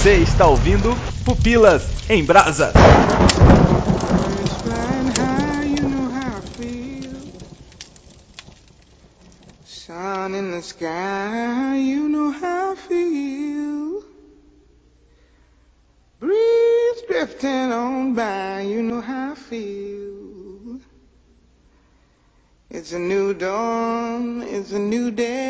Você está ouvindo Pupilas em Brasa. Sun in the sky, you know how I feel. Breeze drifting on by, you know how I feel. It's a new dawn, it's a new day.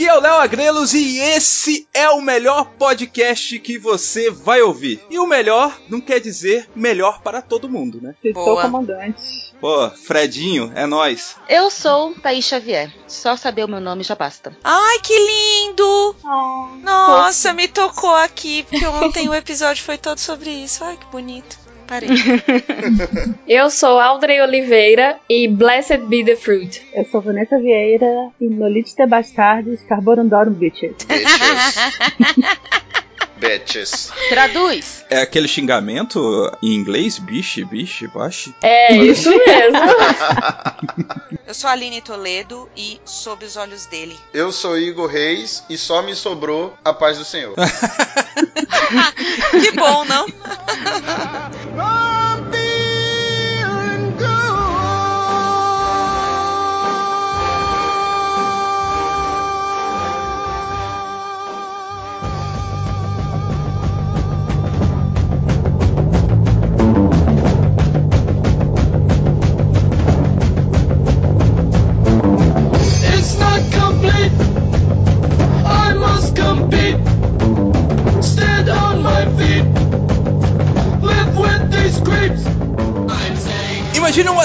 Aqui é o Léo Agrelos e esse é o melhor podcast que você vai ouvir. E o melhor não quer dizer melhor para todo mundo, né? Boa. comandante. Pô, Fredinho, é nós. Eu sou Thaís Xavier. Só saber o meu nome já basta. Ai, que lindo! Nossa, me tocou aqui, porque ontem o episódio foi todo sobre isso. Ai, que bonito. Parei. Eu sou Audrey Oliveira e Blessed Be the Fruit. Eu sou Vanessa Vieira e Nolite de Bastardes Carborundorum Bitches. Bitches. Bitches. Traduz. É aquele xingamento em inglês? Biche, biche, baixo? É isso mesmo. Eu sou a Aline Toledo e sob os olhos dele. Eu sou Igor Reis e só me sobrou a paz do Senhor. Que bom, não?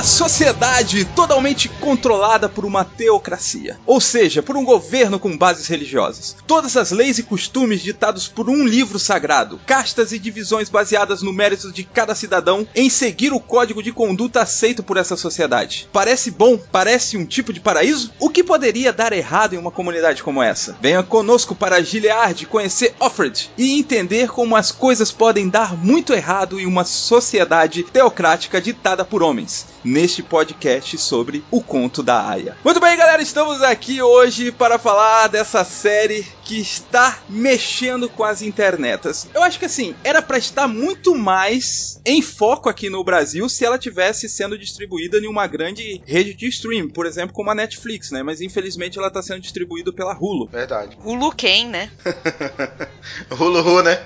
Sociedade totalmente controlada por uma teocracia, ou seja, por um governo com bases religiosas. Todas as leis e costumes ditados por um livro sagrado, castas e divisões baseadas no mérito de cada cidadão em seguir o código de conduta aceito por essa sociedade. Parece bom? Parece um tipo de paraíso? O que poderia dar errado em uma comunidade como essa? Venha conosco para Gilead conhecer Offred e entender como as coisas podem dar muito errado em uma sociedade teocrática ditada por homens. Neste podcast sobre o conto da Aya. Muito bem, galera, estamos aqui hoje para falar dessa série que está mexendo com as internetas. Eu acho que assim, era para estar muito mais em foco aqui no Brasil se ela tivesse sendo distribuída em uma grande rede de stream, por exemplo, como a Netflix, né? Mas infelizmente ela está sendo distribuída pela Hulu. Verdade. Hulu quem, né? Hulu Hu, né?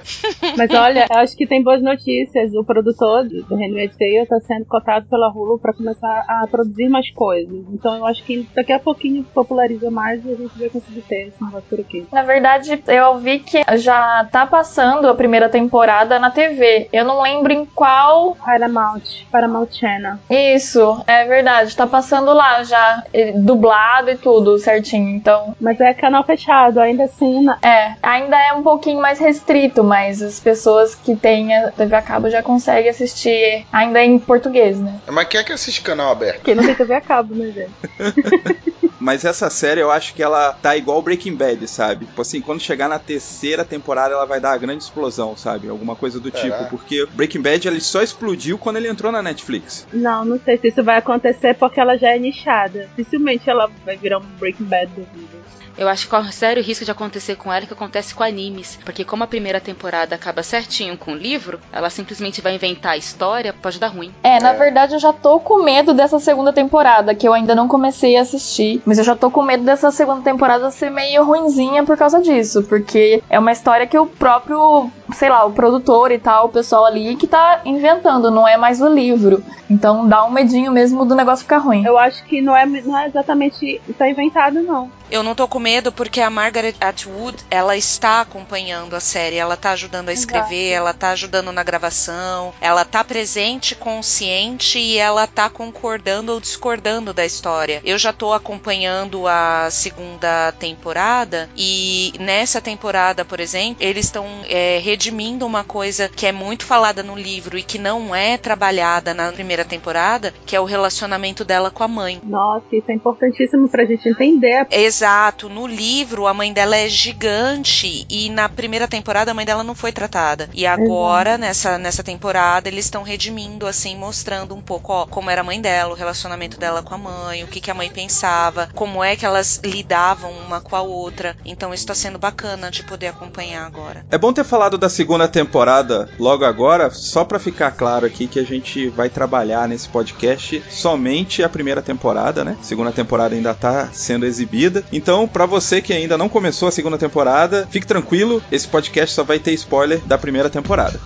Mas olha, eu acho que tem boas notícias. O produtor do do Handmaid's Tale está sendo cotado pela Hulu para começar a produzir mais coisas. Então eu acho que daqui a pouquinho populariza mais e a gente vai conseguir ter esse negócio por aqui. Na verdade, eu ouvi que já tá passando a primeira temporada na TV. Eu não lembro em qual. Paramount, Paramount Channel. Isso, é verdade. Tá passando lá já, dublado e tudo certinho. Então, Mas é canal fechado, ainda assim. na- é, ainda é um pouquinho mais restrito, mas as pessoas que têm a TV a cabo já conseguem assistir ainda em português, né? Mas quem é que assiste canal aberto? Quem não tem TV a cabo, né, gente? Mas essa série eu acho que ela tá igual Breaking Bad, sabe? Tipo assim, quando chegar na terceira temporada ela vai dar a grande explosão, sabe? Alguma coisa do Será? tipo. Porque Breaking Bad ele só explodiu quando ele entrou na Netflix. Não, não sei se isso vai acontecer porque ela já é nichada. Dificilmente ela vai virar um Breaking Bad da vida. Eu acho que corre sério risco de acontecer com ela o que acontece com animes. Porque como a primeira temporada acaba certinho com o livro, ela simplesmente vai inventar a história, pode dar ruim. É, na verdade eu já tô com medo dessa segunda temporada, que eu ainda não comecei a assistir. Mas eu já tô com medo dessa segunda temporada ser meio ruinzinha por causa disso. Porque é uma história que o próprio, sei lá, o produtor e tal, o pessoal ali que tá inventando, não é mais o livro. Então dá um medinho mesmo do negócio ficar ruim. Eu acho que não é, não é exatamente. tá inventado, não. Eu não tô com medo porque a Margaret Atwood, ela está acompanhando a série, ela tá ajudando a escrever, ela tá ajudando na gravação, ela tá presente, consciente e ela tá concordando ou discordando da história. Eu já tô acompanhando a segunda temporada e nessa temporada, por exemplo, eles estão é, redimindo uma coisa que é muito falada no livro e que não é trabalhada na primeira temporada, que é o relacionamento dela com a mãe. Nossa, isso é importantíssimo pra gente entender. Exato, no livro a mãe dela é gigante e na primeira temporada a mãe dela não foi tratada. E agora, nessa, nessa temporada, eles estão redimindo, assim, mostrando um pouco, ó, como era a mãe dela, o relacionamento dela com a mãe, o que, que a mãe pensava, como é que elas lidavam uma com a outra. Então isso tá sendo bacana de poder acompanhar agora. É bom ter falado da segunda temporada logo agora, só pra ficar claro aqui que a gente vai trabalhar nesse podcast somente a primeira temporada, né? A segunda temporada ainda tá sendo exibida. Então, pra você que ainda não começou a segunda temporada, fique tranquilo, esse podcast só vai ter spoiler da primeira temporada.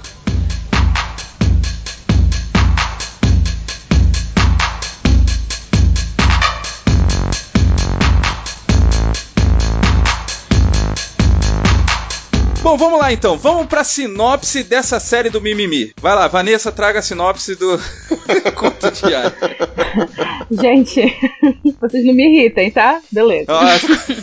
Bom, vamos lá então. Vamos pra sinopse dessa série do Mimimi. Vai lá, Vanessa, traga a sinopse do Conto Diário. Gente, vocês não me irritem, tá? Beleza. Ah,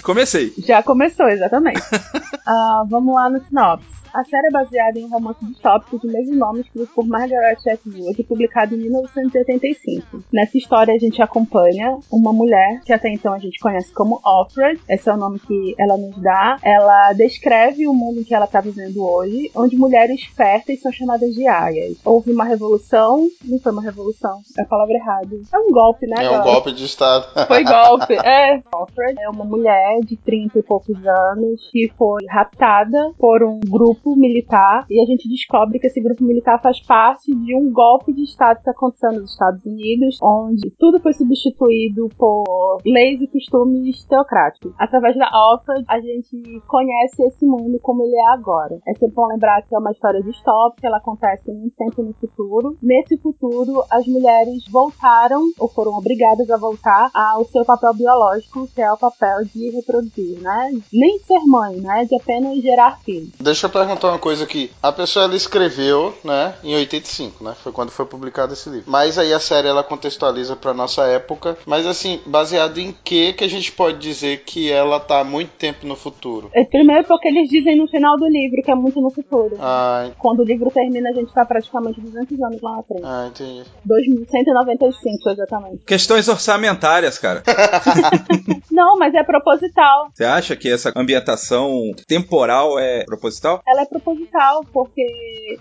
comecei. Já começou, exatamente. Ah, vamos lá no sinopse. A série é baseada em um romance distópico de mesmo nome escrito por Margaret Atwood e publicado em 1985. Nessa história a gente acompanha uma mulher que até então a gente conhece como Offred, esse é o nome que ela nos dá. Ela descreve o mundo em que ela está vivendo hoje, onde mulheres férteis são chamadas de aias. Houve uma revolução, não foi uma revolução, é a palavra errada. É um golpe, né? É um agora? golpe de Estado. Foi golpe. É. Alfred é uma mulher de 30 e poucos anos que foi raptada por um grupo militar e a gente descobre que esse grupo militar faz parte de um golpe de Estado que está acontecendo nos Estados Unidos, onde tudo foi substituído por leis e costumes teocráticos. Através da Alfred, a gente conhece esse mundo como ele é agora. É sempre bom lembrar que é uma história distópica, ela acontece muito tempo no futuro. Nesse futuro, as mulheres voltaram, ou foram obrigadas a voltar, ao seu papel biológico, que é o papel de reproduzir, né? Nem ser mãe, né? De apenas gerar filhos. Deixa eu perguntar uma coisa aqui. A pessoa ela escreveu, né, em 85, né? Foi quando foi publicado esse livro. Mas aí a série ela contextualiza pra nossa época. Mas assim, baseado em que que a gente pode dizer que ela tá há muito tempo no futuro? É, Primeiro porque eles dizem no final do livro que é muito no futuro. Ah, Quando o livro termina, a gente tá praticamente 200 anos lá na frente. ah entendi. 2195, exatamente. Questões orçamentárias, cara. Não, mas é proposital. Você acha que essa ambientação temporal é proposital? Ela é proposital, porque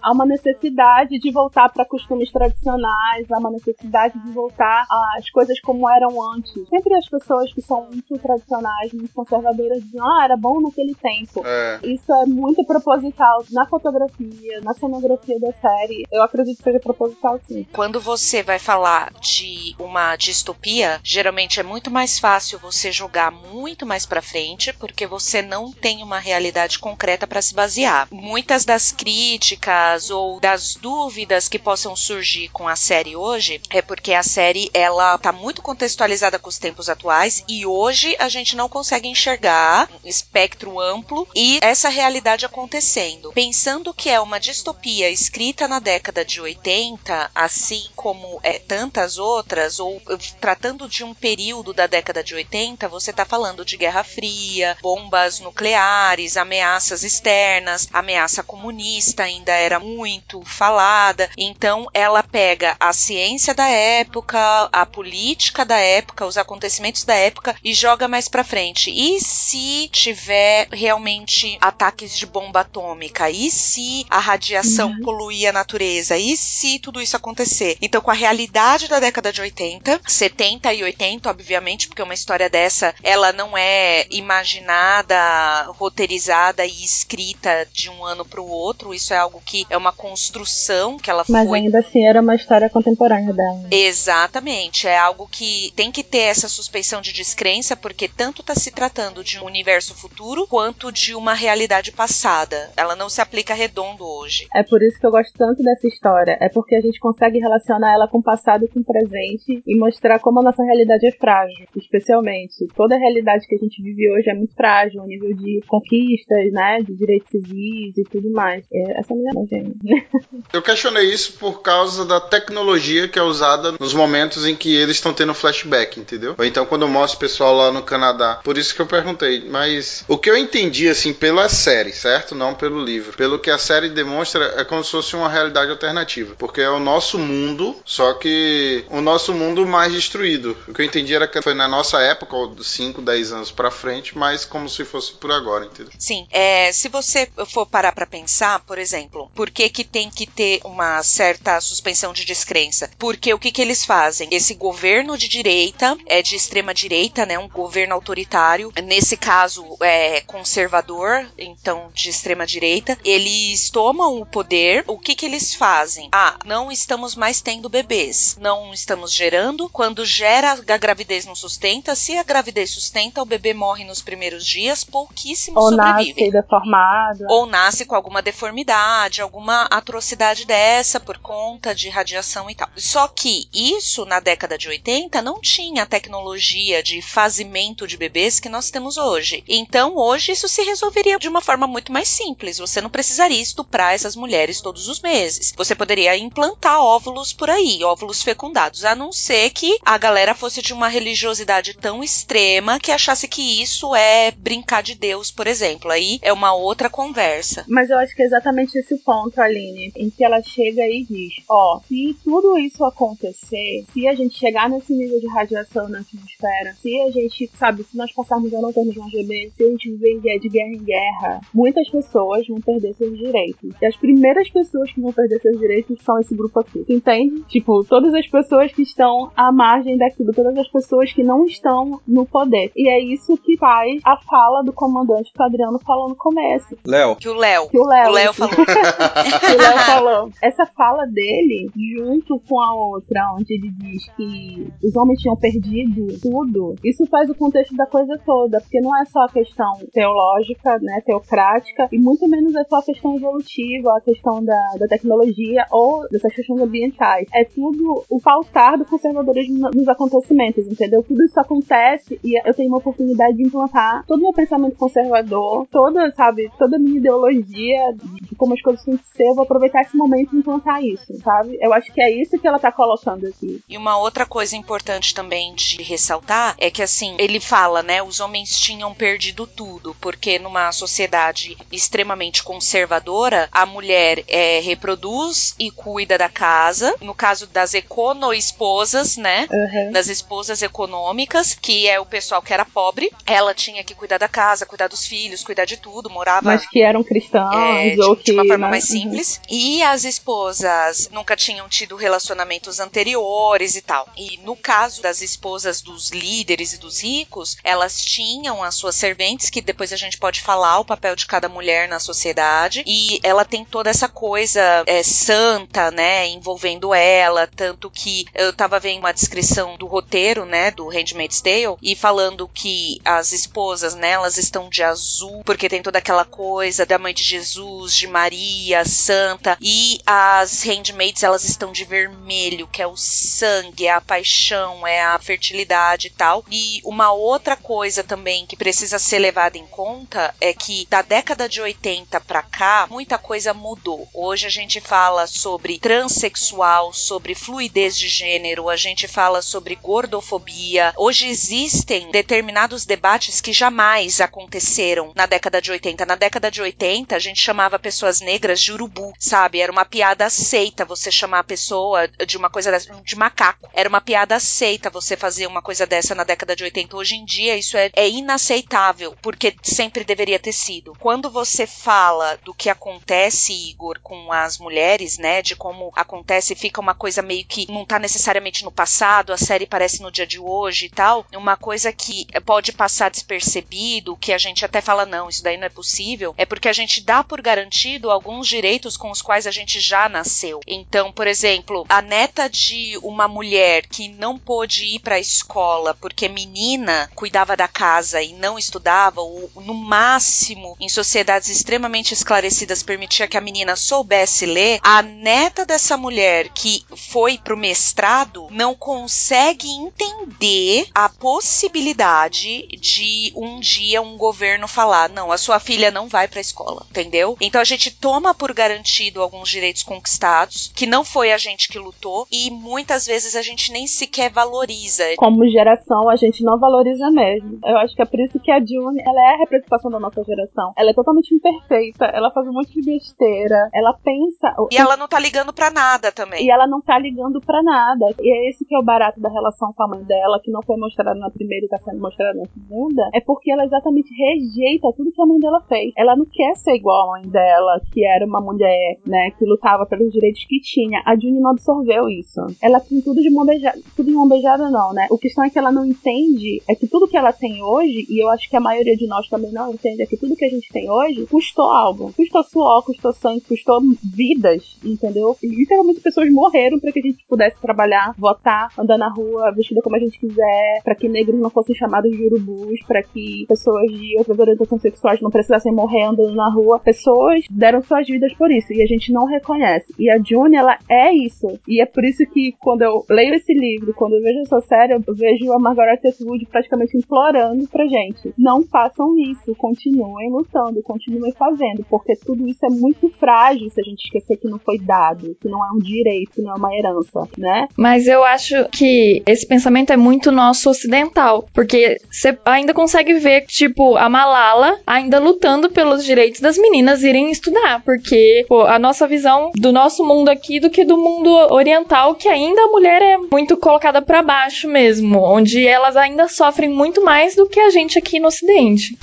há uma necessidade de voltar para costumes tradicionais, há uma necessidade de voltar às coisas como eram antes. Sempre as pessoas que são muito tradicionais, muito conservadoras, dizem, ah, era bom naquele tempo. É. Isso é muito proposital na fotografia, na cenografia da série. Eu acredito que seja proposital, sim. Quando você vai falar de uma distopia, geralmente é muito mais fácil você jogar muito mais pra frente, porque você não tem uma realidade concreta pra se basear. Muitas das críticas ou das dúvidas que possam surgir com a série hoje é porque a série ela tá muito contextualizada com os tempos atuais e hoje a gente não consegue enxergar um espectro amplo e essa realidade acontecendo. Pensando que é uma distopia escrita na década de 80, assim como é, tantas outras, ou tratando de um período da década de 80, você está falando de Guerra Fria, bombas nucleares, ameaças externas, ameaça comunista ainda era muito falada. Então ela pega a ciência da época, a política da época, os acontecimentos da época e joga mais pra frente. E se tiver realmente ataques de bomba atômica? E se a radiação poluir a natureza? E se tudo isso acontecer? Então, com a realidade da década de 80, 70 e 80, obviamente, porque uma história dessa, ela não é imaginada, roteirizada e escrita de um ano pro outro. Isso é algo que é uma construção que ela Mas foi ainda assim era uma história contemporânea dela. Exatamente, é algo que tem que ter essa suspeição de descrença, porque tanto está se tratando de um universo futuro quanto de uma realidade passada. Ela não se aplica redondo hoje. É por isso que eu gosto tanto dessa história. É porque a gente consegue relacionar ela com o passado e com o presente e mostrar como a nossa realidade é frágil. Especialmente, toda a realidade que a gente vive hoje é muito frágil, a nível de conquistas, né, de direitos civis e tudo mais. É, essa mulher não gênio. Eu questionei isso por causa da tecnologia que é usada nos momentos em que eles estão tendo flashback, entendeu? Ou então quando mostra o pessoal lá no Canadá. Por isso que eu perguntei. Mas o que eu entendi, assim, pela série, certo? Não pelo livro. Pelo que a série demonstra, é como se fosse uma realidade alternativa. Porque é o nosso mundo, só que o nosso mundo mais destruído. O que eu entendi era que foi na nossa época, ou 5, 10 anos pra frente, mas como se fosse por agora, entendeu? Sim, é, se você for parar pra pensar, por exemplo, por que que tem que ter uma certa suspensão de descrença? Porque o que que eles fazem? Esse governo de direita, é de extrema direita, né, um governo autoritário, nesse caso é conservador, então de extrema direita, eles tomam o poder, o que que eles fazem? Ah, não estamos mais tendo bebês, não estamos gerando, quando gera a gravidez não sustenta, se a gravidez sustenta, o bebê morre nos primeiros dias, pouquíssimos Ou sobrevivem nasce deformado. ou nasce com alguma deformidade, alguma atrocidade dessa por conta de radiação e tal. Só que isso na década de 80 não tinha a tecnologia de fazimento de bebês que nós temos hoje. Então hoje isso se resolveria de uma forma muito mais simples. Você não precisaria estuprar essas mulheres todos os meses. Você poderia implantar óvulos por aí, óvulos fecundados, a não ser que a galera fosse de uma religiosidade tão extrema que achasse que isso é brincar de Deus, por exemplo. Aí é uma outra conversa. Mas eu acho que é exatamente esse o ponto, Aline, em que ela chega e diz: Ó, se tudo isso acontecer, se a gente chegar nesse nível de radiação na atmosfera, se a gente, sabe, se nós passarmos a não termos mais bebês, se a gente viver de guerra em guerra, muitas pessoas vão perder seus direitos. E as primeiras pessoas que vão perder seus direitos são esse grupo aqui. Entende? Tipo, todas as pessoas que estão à margem daquilo, todas as pessoas que não estão no poder. E é isso que faz a fala do comandante que o Adriano falou no começo. Léo, Que o Léo. Que o Léo, O Léo isso. falou. que o Léo falou. Essa fala dele, junto com a outra, onde ele diz que os homens tinham perdido tudo, isso faz o contexto da coisa toda, porque não é só a questão teológica, né, teocrática, e muito menos é só a questão evolutiva, a questão da, da tecnologia ou dessas questões ambientais. É tudo o pautar do conservadorismo nos acontecimentos, entendeu? Tudo isso acontece e eu tenho uma oportunidade de implantar todo o meu pensamento conservador, toda, sabe, toda a minha ideologia de como as coisas têm que ser, eu vou aproveitar esse momento e implantar isso, sabe? Eu acho que é isso que ela tá colocando aqui. E uma outra coisa importante também de ressaltar é que assim, ele fala, né, os homens tinham perdido tudo, porque numa sociedade extremamente conservadora, a mulher é, reproduz e cuida da casa. No caso das econo-esposas, né? Uhum. Das esposas econômicas, que é o pessoal que era pobre, ela tinha que cuidar da casa, cuidar dos filhos, cuidar de tudo, morava Mas que eram cristãos, é, de, ou de que. uma forma né? mais simples. E as esposas nunca tinham tido relacionamentos anteriores e tal. E no caso das esposas dos líderes e dos ricos, elas tinham as suas serventes, que depois a gente pode falar o papel de cada mulher na sociedade. E ela tem toda essa coisa é, santa, né, envolvendo ela. Tanto que eu tava vendo uma descrição do roteiro, né, do Handmaid's Tale, e falando que as esposas, né, elas estão de azul, porque tem toda aquela coisa da mãe de Jesus, de Maria, santa, e as handmaids, elas estão de vermelho, que é o sangue, é a paixão, é a fertilidade e tal. E uma outra coisa também que precisa ser levada em conta é que da década de 80 pra cá, muita coisa mudou. Hoje a gente fala sobre transexual, sobre fluidez de gênero, a gente fala sobre gordofobia. Hoje existem determinados debates que jamais aconteceram na década de 80. Na década de 80, a gente chamava pessoas negras de urubu, sabe? Era uma piada aceita você chamar a pessoa de uma coisa dessa, de macaco. Era uma piada aceita você fazer uma coisa dessa na década de 80. Hoje em dia, isso é, é inaceitável, porque sempre deveria ter sido. Quando você fala do que acontece, Igor, com as mulheres, né? De como acontece, fica uma coisa meio que não tá necessariamente no passado, a série parece no dia de hoje e tal. Uma coisa que pode passar despercebido, que a gente até fala, não, isso daí não é possível, é porque a gente dá por garantido alguns direitos com os quais a gente já nasceu. Então, por exemplo, a neta de uma mulher que não pôde ir para a escola porque menina cuidava da casa e não estudava, ou no máximo, em sociedades extremamente esclarecidas, permitia que a menina soubesse ler, a neta dessa mulher que foi pro mestrado não consegue entender a possibilidade de um dia um governo falar: não, a sua filha não vai pra escola, entendeu? Então a gente toma por garantido alguns direitos conquistados, que não foi a gente que lutou, e muitas vezes a gente nem sequer valoriza. Como geração, a gente não valoriza mesmo. Eu acho que é por isso que a June, ela é a representação da nossa geração. Ela é totalmente imperfeita, ela faz um monte de besteira, ela pensa. E ela não tá ligando pra nada também. E ela não tá ligando pra nada. E é esse que é o barato da relação com a mãe dela, que não foi mostrado na primeira e tá sendo mostrado na segunda, é porque ela exatamente rejeita tudo que a mãe dela fez. Ela não quer ser igual a mãe dela, que era uma mulher, né, que lutava pelos direitos que tinha. A June não absorveu isso. Ela tem tudo de mão beijada. Tudo de mão beijada, não, né? O questão é que ela não entende é que tudo que ela tem hoje, e eu acho que a maioria de nós também não entende, é que tudo que a gente tem hoje custou algo. Custou suor, custou sangue, custou vidas, entendeu? E, literalmente pessoas morreram para que a gente pudesse trabalhar, votar, andar na rua, vestida como a gente quiser, para que negros não fossem chamados de urubus, para que pessoas de outras orientações sexuais não precisassem morrer andando na rua. Pessoas deram suas vidas por isso e a gente não reconhece. E a June, ela é isso. E é por isso que quando eu leio esse livro, quando eu vejo essa série, eu vejo a Margaret Atwood praticamente implorando pra gente: não façam isso, continuem lutando, continuem fazendo, porque tudo isso é muito frágil se a gente esquecer que não foi dado, que não é um direito, não é uma herança, né? Mas eu acho que esse pensamento é muito nosso ocidental, porque você ainda consegue ver, tipo, a Malala ainda lutando pelos direitos das meninas irem estudar, porque pô, a nossa visão do nosso mundo aqui do que do mundo oriental, que ainda a mulher é muito colocada pra baixo mesmo, onde elas ainda sofrem muito mais do que a gente aqui no ocidente.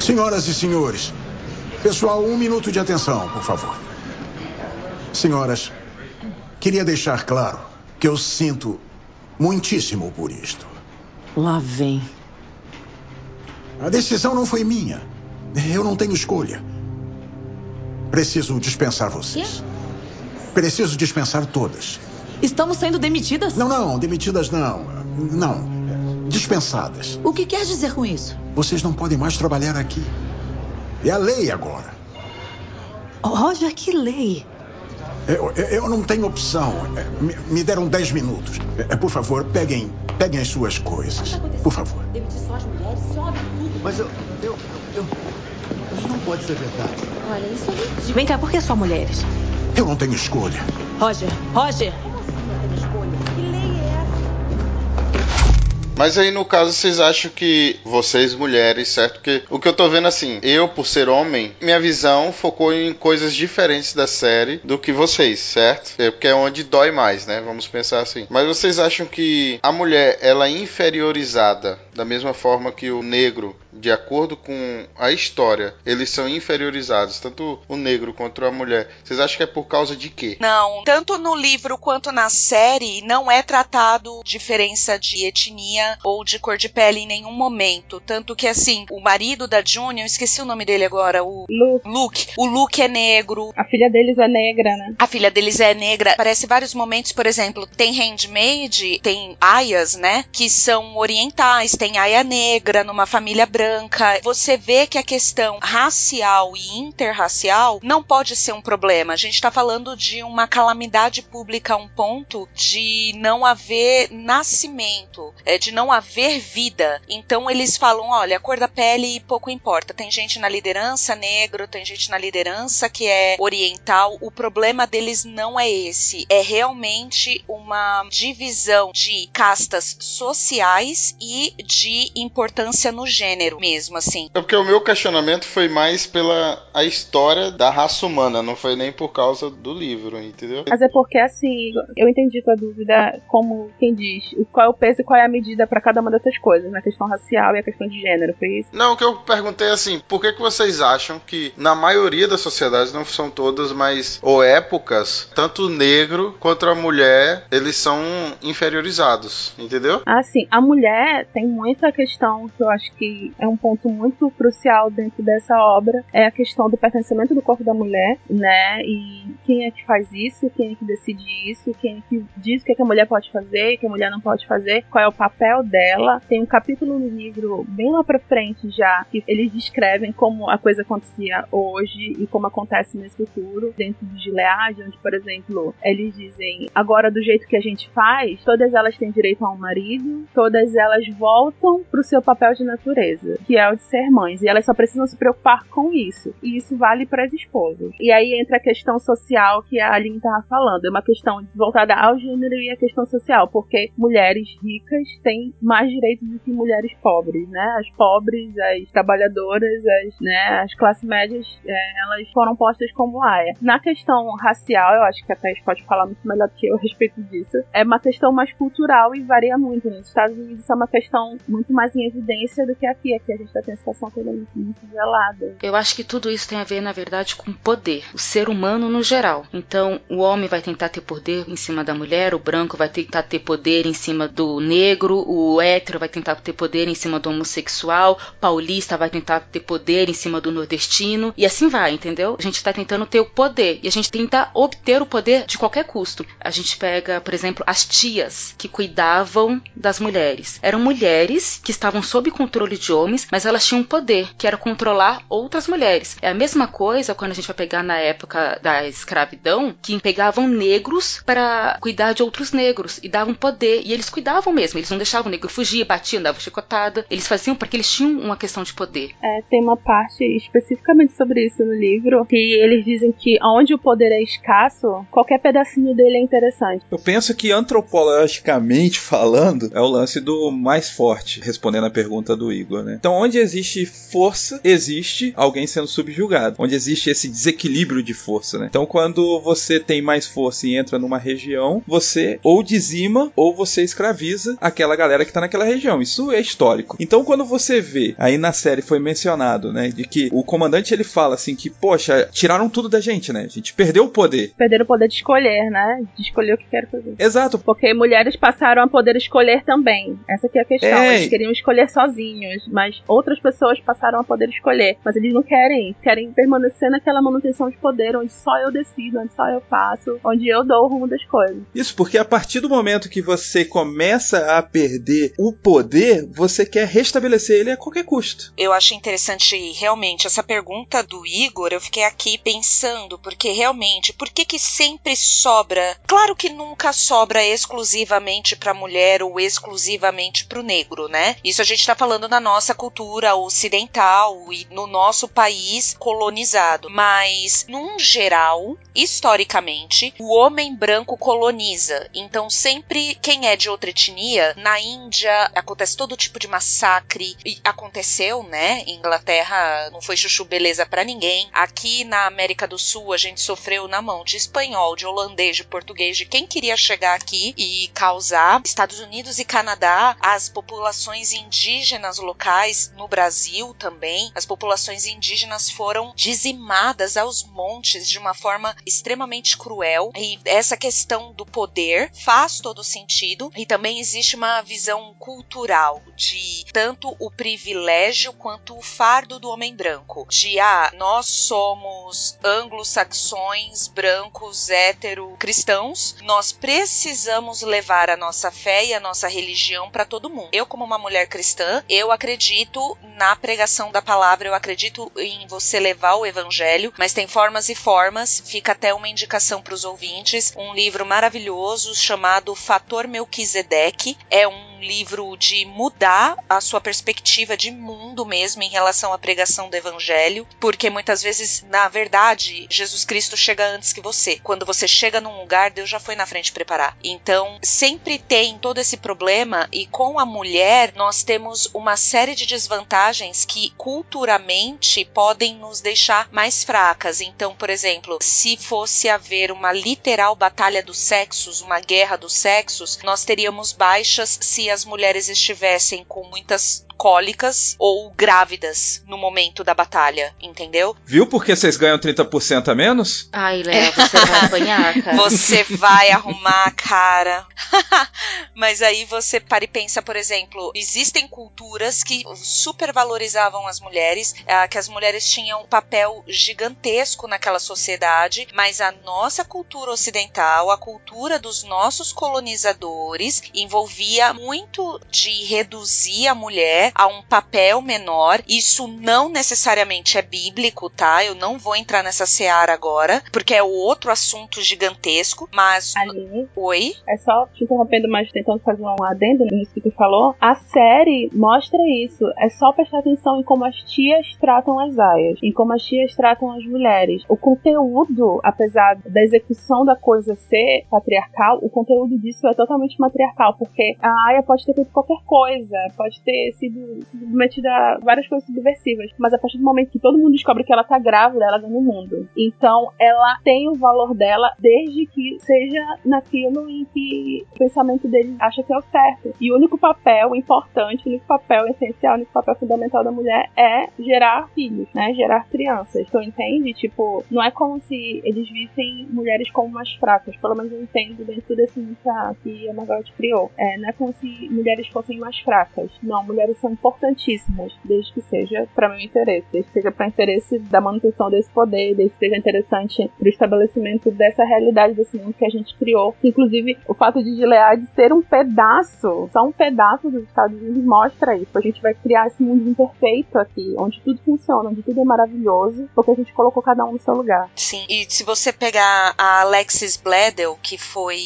Senhoras e senhores, pessoal, um minuto de atenção, por favor. Senhoras, queria deixar claro que eu sinto muitíssimo por isto. Lá vem. A decisão não foi minha. Eu não tenho escolha. Preciso dispensar vocês. Preciso dispensar todas. Estamos sendo demitidas? Não, não, demitidas não. Não. Dispensadas. O que quer dizer com isso? Vocês não podem mais trabalhar aqui. É a lei agora. Roger, que lei? Eu, eu- não tenho opção. É, Me, me deram 10 minutos. É, Por favor, peguem, peguem as suas coisas. Por favor. Demitir só as mulheres, sobe tudo. Mas eu, eu, eu. Isso não pode ser verdade. Olha, isso é ridículo. Vem cá, por que só mulheres? Eu não tenho escolha. Roger, Roger. Que lei é essa? Mas aí, no caso, vocês acham que vocês, mulheres, certo? Porque o que eu tô vendo assim, eu, por ser homem, minha visão focou em coisas diferentes da série do que vocês, certo? É porque é onde dói mais, né? Vamos pensar assim. Mas vocês acham que a mulher, ela é inferiorizada da mesma forma que o negro, de acordo com a história, eles são inferiorizados, tanto o negro quanto a mulher. Vocês acham que é por causa de quê? Não, tanto no livro quanto na série não é tratado diferença de etnia ou de cor de pele em nenhum momento. Tanto que assim, o marido da June, eu esqueci o nome dele agora, o Luke, Luke. O Luke é negro, a filha deles é negra, né? a filha deles é negra. Parece vários momentos, por exemplo, tem handmaid, tem aias, né? Que são orientais, tem aia negra numa família branca. Você vê que a questão racial e interracial não pode ser um problema. A gente tá falando de uma calamidade pública a um ponto de não haver nascimento, é, de não haver vida. Então eles falam: olha, a cor da pele pouco importa. Tem gente na liderança negro, tem gente na liderança que é oriental. O problema deles não é esse. É realmente uma divisão de castas sociais e de importância no gênero mesmo, assim. É porque o meu questionamento foi mais pela a história da raça humana, não foi nem por causa do livro, entendeu? Mas é porque, assim, eu entendi tua dúvida como quem diz qual é o peso e qual é a medida pra cada uma dessas coisas, na questão racial e a questão de gênero, foi isso? Não, o que eu perguntei é assim, por que, que vocês acham que na maioria das sociedades, não são todas, mas ou épocas, tanto o negro quanto a mulher, eles são inferiorizados, entendeu? Assim, a mulher tem muito a questão que eu acho que é um ponto muito crucial dentro dessa obra, é a questão do pertencimento do corpo da mulher, né? E quem é que faz isso, quem é que decide isso, quem é que diz o que, é que a mulher pode fazer, o que a mulher não pode fazer, qual é o papel dela. Tem um capítulo no livro bem lá pra frente já, que eles descrevem como a coisa acontecia hoje e como acontece nesse futuro, dentro de Gilead, onde, por exemplo, eles dizem agora do jeito que a gente faz, todas elas têm direito a um marido, todas elas voltam pro seu papel de natureza, que é o de ser mães, e elas só precisam se preocupar com isso. E isso vale para as esposas. E aí entra a questão social que a Aline estava falando, é uma questão voltada ao gênero e a questão social, porque mulheres ricas têm mais direitos do que mulheres pobres, né? As pobres, as trabalhadoras, as, né, as classes médias, é, elas foram postas como aia. Na questão racial, eu acho que a Thais pode falar muito melhor do que eu a respeito disso, é uma questão mais cultural e varia muito. Nos Estados Unidos isso é uma questão muito mais em evidência do que aqui. Aqui a gente tá tendo a situação toda muito, muito velada. Eu acho que tudo isso tem a ver, na verdade, com poder. O ser humano no geral. Então, o homem vai tentar ter poder em cima da mulher, o branco vai tentar ter poder em cima do negro, o hétero vai tentar ter poder em cima do homossexual, paulista vai tentar ter poder em cima do nordestino, e assim vai, entendeu? A gente tá tentando ter o poder, e a gente tenta obter o poder de qualquer custo. A gente pega, por exemplo, as tias que cuidavam das mulheres. Eram mulheres que estavam sob controle de homens, mas elas tinham um poder, que era controlar outras mulheres. É a mesma coisa quando a gente vai pegar na época da escravidão, que pegavam negros para cuidar de outros negros e davam poder. E eles cuidavam mesmo, eles não deixavam o negro fugir, batiam, davam chicotada. Eles faziam porque eles tinham uma questão de poder. É, tem uma parte especificamente sobre isso no livro, que eles dizem que onde o poder é escasso, qualquer pedacinho dele é interessante. Eu penso que antropologicamente falando, é o lance do mais forte, respondendo a pergunta do Igor, né? Então, onde existe força, existe alguém sendo subjugado. Onde existe esse desequilíbrio de força, né? Então, quando você tem mais força e entra numa região, você ou dizima ou você escraviza aquela galera que tá naquela região. Isso é histórico. Então, quando você vê, aí na série foi mencionado, né, de que o comandante ele fala assim que, poxa, tiraram tudo da gente, né? A gente perdeu o poder. Perderam o poder de escolher, né? De escolher o que quer fazer. Exato. Porque mulheres passaram a poder escolher também. Essa aqui é a questão. É. Eles queriam escolher sozinhos, mas outras pessoas passaram a poder escolher. Mas eles não querem. Querem permanecer naquela manutenção de poder, onde só eu decido, onde só eu faço, onde eu dou o rumo das coisas. Isso porque a partir do momento que você começa a perder o poder, você quer restabelecer ele a qualquer custo. Eu achei interessante realmente essa pergunta do Igor. Eu fiquei aqui pensando, porque realmente, por que que sempre sobra? Claro que nunca sobra exclusivamente para mulher ou exclusivamente para o negro, né? Isso a gente tá falando na nossa cultura ocidental e no nosso país colonizado. Mas, num geral, historicamente, o homem branco coloniza. Então, sempre quem é de outra etnia, na Índia acontece todo tipo de massacre. E aconteceu, né? Inglaterra não foi chuchu beleza para ninguém. Aqui na América do Sul, a gente sofreu na mão de espanhol, de holandês, de português, de quem queria chegar aqui e causar. Estados Unidos e Canadá, as populações indígenas locais, no Brasil também, as populações indígenas foram dizimadas aos montes de uma forma extremamente cruel. E essa questão do poder faz todo sentido. E também existe uma visão cultural de tanto o privilégio quanto o fardo do homem branco. De ah, nós somos anglo-saxões, brancos, hétero, cristãos, nós precisamos levar a nossa fé e a nossa religião para todo mundo. Eu, como uma mulher cristã, eu acredito na pregação da palavra, eu acredito em você levar o evangelho, mas tem formas e formas. Fica até uma indicação para os ouvintes, um livro maravilhoso chamado Fator Melquisedeque. É um livro de mudar a sua perspectiva de mundo mesmo em relação à pregação do evangelho, porque muitas vezes, na verdade, Jesus Cristo chega antes que você. Quando você chega num lugar, Deus já foi na frente preparar. Então, sempre tem todo esse problema e com a mulher nós temos uma série de desvantagens que culturalmente podem nos deixar mais fracas. Então, por exemplo, se fosse haver uma literal batalha dos sexos, uma guerra dos sexos, nós teríamos baixas se as mulheres estivessem com muitas cólicas ou grávidas no momento da batalha, entendeu? Viu por que vocês ganham 30% a menos? Ai, Léo, você vai apanhar, cara. Você vai arrumar a cara. Mas aí você para e pensa, por exemplo, existem culturas que supervalorizavam as mulheres, ah, que as mulheres tinham um papel gigantesco naquela sociedade, mas a nossa cultura ocidental, a cultura dos nossos colonizadores, envolvia muito de reduzir a mulher a um papel menor. Isso não necessariamente é bíblico, tá? Eu não vou entrar nessa seara agora, porque é outro assunto gigantesco, mas. Ali, Oi? é só te interrompendo, mas tentando fazer um adendo nisso que tu falou. A série mostra isso. É só prestar atenção em como as tias tratam as aias, em como as tias tratam as mulheres. O conteúdo, apesar da execução da coisa ser patriarcal, o conteúdo disso é totalmente matriarcal, porque a aia pode ter feito qualquer coisa, pode ter sido submetida a várias coisas subversivas, mas a partir do momento que todo mundo descobre que ela tá grávida, ela ganha o mundo. Então, ela tem o valor dela desde que seja naquilo em que o pensamento dele acha que é o certo. E o único papel importante, o único papel essencial, o único papel fundamental da mulher é gerar filhos, né? Gerar crianças. Então, entende? Tipo, não é como se eles vissem mulheres como mais fracas. Pelo menos eu entendo dentro desse mundo que a Margaret criou. É, não é como se mulheres fossem mais fracas. Não, mulheres são importantíssimas, desde que seja para meu interesse, desde que seja para interesse da manutenção desse poder, desde que seja interessante para o estabelecimento dessa realidade desse mundo que a gente criou. Inclusive, o fato de Gilead ser um pedaço, só um pedaço dos Estados Unidos mostra isso. A gente vai criar esse mundo imperfeito aqui, onde tudo funciona, onde tudo é maravilhoso, porque a gente colocou cada um no seu lugar. Sim, e se você pegar a Alexis Bledel, que foi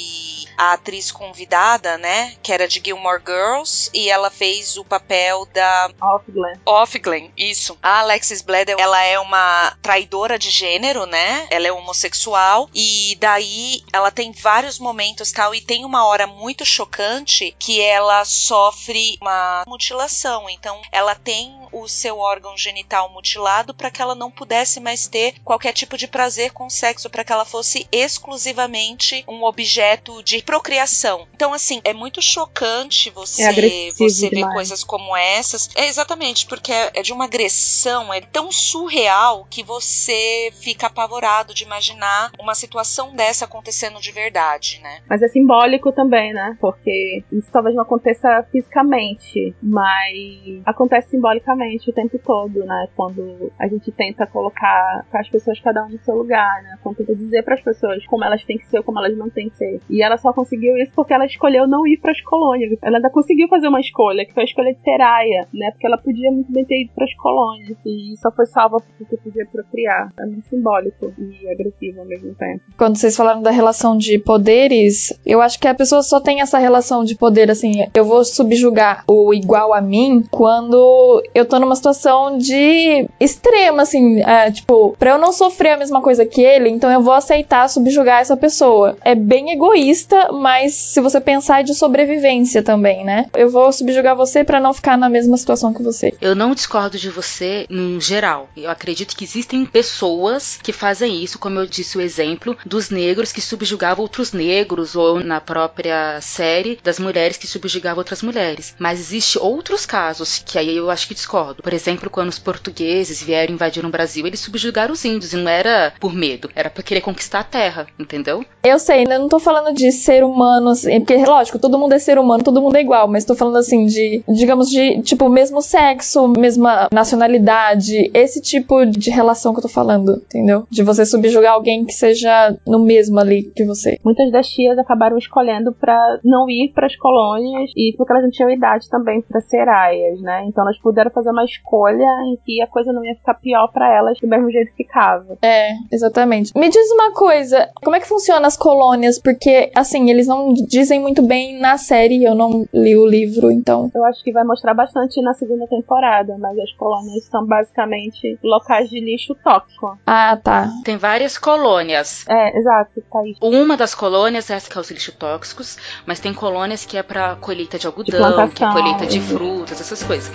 a atriz convidada, né, que era de Gilmore Girls, e ela fez o papel da Off Glenn. Offglen, isso. A Alexis Bledel, ela é uma traidora de gênero, né? Ela é homossexual e daí ela tem vários momentos tal e tem uma hora muito chocante que ela sofre uma mutilação. Então, ela tem o seu órgão genital mutilado para que ela não pudesse mais ter qualquer tipo de prazer com o sexo, para que ela fosse exclusivamente um objeto de procriação. Então, assim, é muito chocante você, É você ver demais. coisas como essas. É exatamente, porque é é de uma agressão, é tão surreal que você fica apavorado de imaginar uma situação dessa acontecendo de verdade, né? Mas é simbólico também, né? Porque isso talvez não aconteça fisicamente, mas acontece simbolicamente o tempo todo, né? Quando a gente tenta colocar as pessoas cada um no seu lugar, né? Quando tenta dizer para as pessoas como elas têm que ser como elas não têm que ser. E ela só conseguiu isso porque ela escolheu não ir para as colônias. Ela ainda conseguiu fazer uma escolha, que foi a escolha de ser aia, né? Porque ela podia muito bem ter ido para as colônias e só foi salva porque podia procriar. É muito simbólico e agressivo ao mesmo tempo. Quando vocês falaram da relação de poderes, eu acho que a pessoa só tem essa relação de poder, assim, eu vou subjugar o igual a mim quando eu tô numa situação de extrema, assim, é, tipo, pra eu não sofrer a mesma coisa que ele, então eu vou aceitar subjugar essa pessoa. É bem egoísta, mas se você pensar é de sobrevivência também, né? Eu vou subjugar você pra não ficar na mesma situação que você. Eu não discordo de você em geral. Eu acredito que existem pessoas que fazem isso, como eu disse o exemplo dos negros que subjugavam outros negros, ou na própria série das mulheres que subjugavam outras mulheres. Mas existe outros casos que aí eu acho que discordo. Por exemplo, quando os portugueses vieram invadir o Brasil, eles subjugaram os índios e não era por medo, era pra querer conquistar a terra, entendeu? Eu sei, eu não tô falando de ser humano, assim, porque, lógico, todo mundo é ser humano, todo mundo é igual, mas tô falando assim de, digamos, de, tipo, mesmo sexo, mesma nacionalidade, esse tipo de relação que eu tô falando, entendeu? De você subjugar alguém que seja no mesmo ali que você. Muitas das tias acabaram escolhendo pra não ir para as colônias e porque elas não tinham idade também pra ser aias, né? Então elas puderam fazer uma escolha em que a coisa não ia ficar pior pra elas do mesmo jeito que ficava. É, exatamente. Me diz uma coisa, como é que funciona as colônias? Porque, assim, eles não dizem muito bem na série, eu não li o livro, então. Eu acho que vai mostrar bastante na segunda temporada, mas as colônias são basicamente locais de lixo tóxico. Ah, tá. Tem várias colônias. É, exato, tá aí. Uma das colônias é essa que é os lixos tóxicos, mas tem colônias que é pra colheita de algodão, plantação, que é colheita de frutas, essas coisas.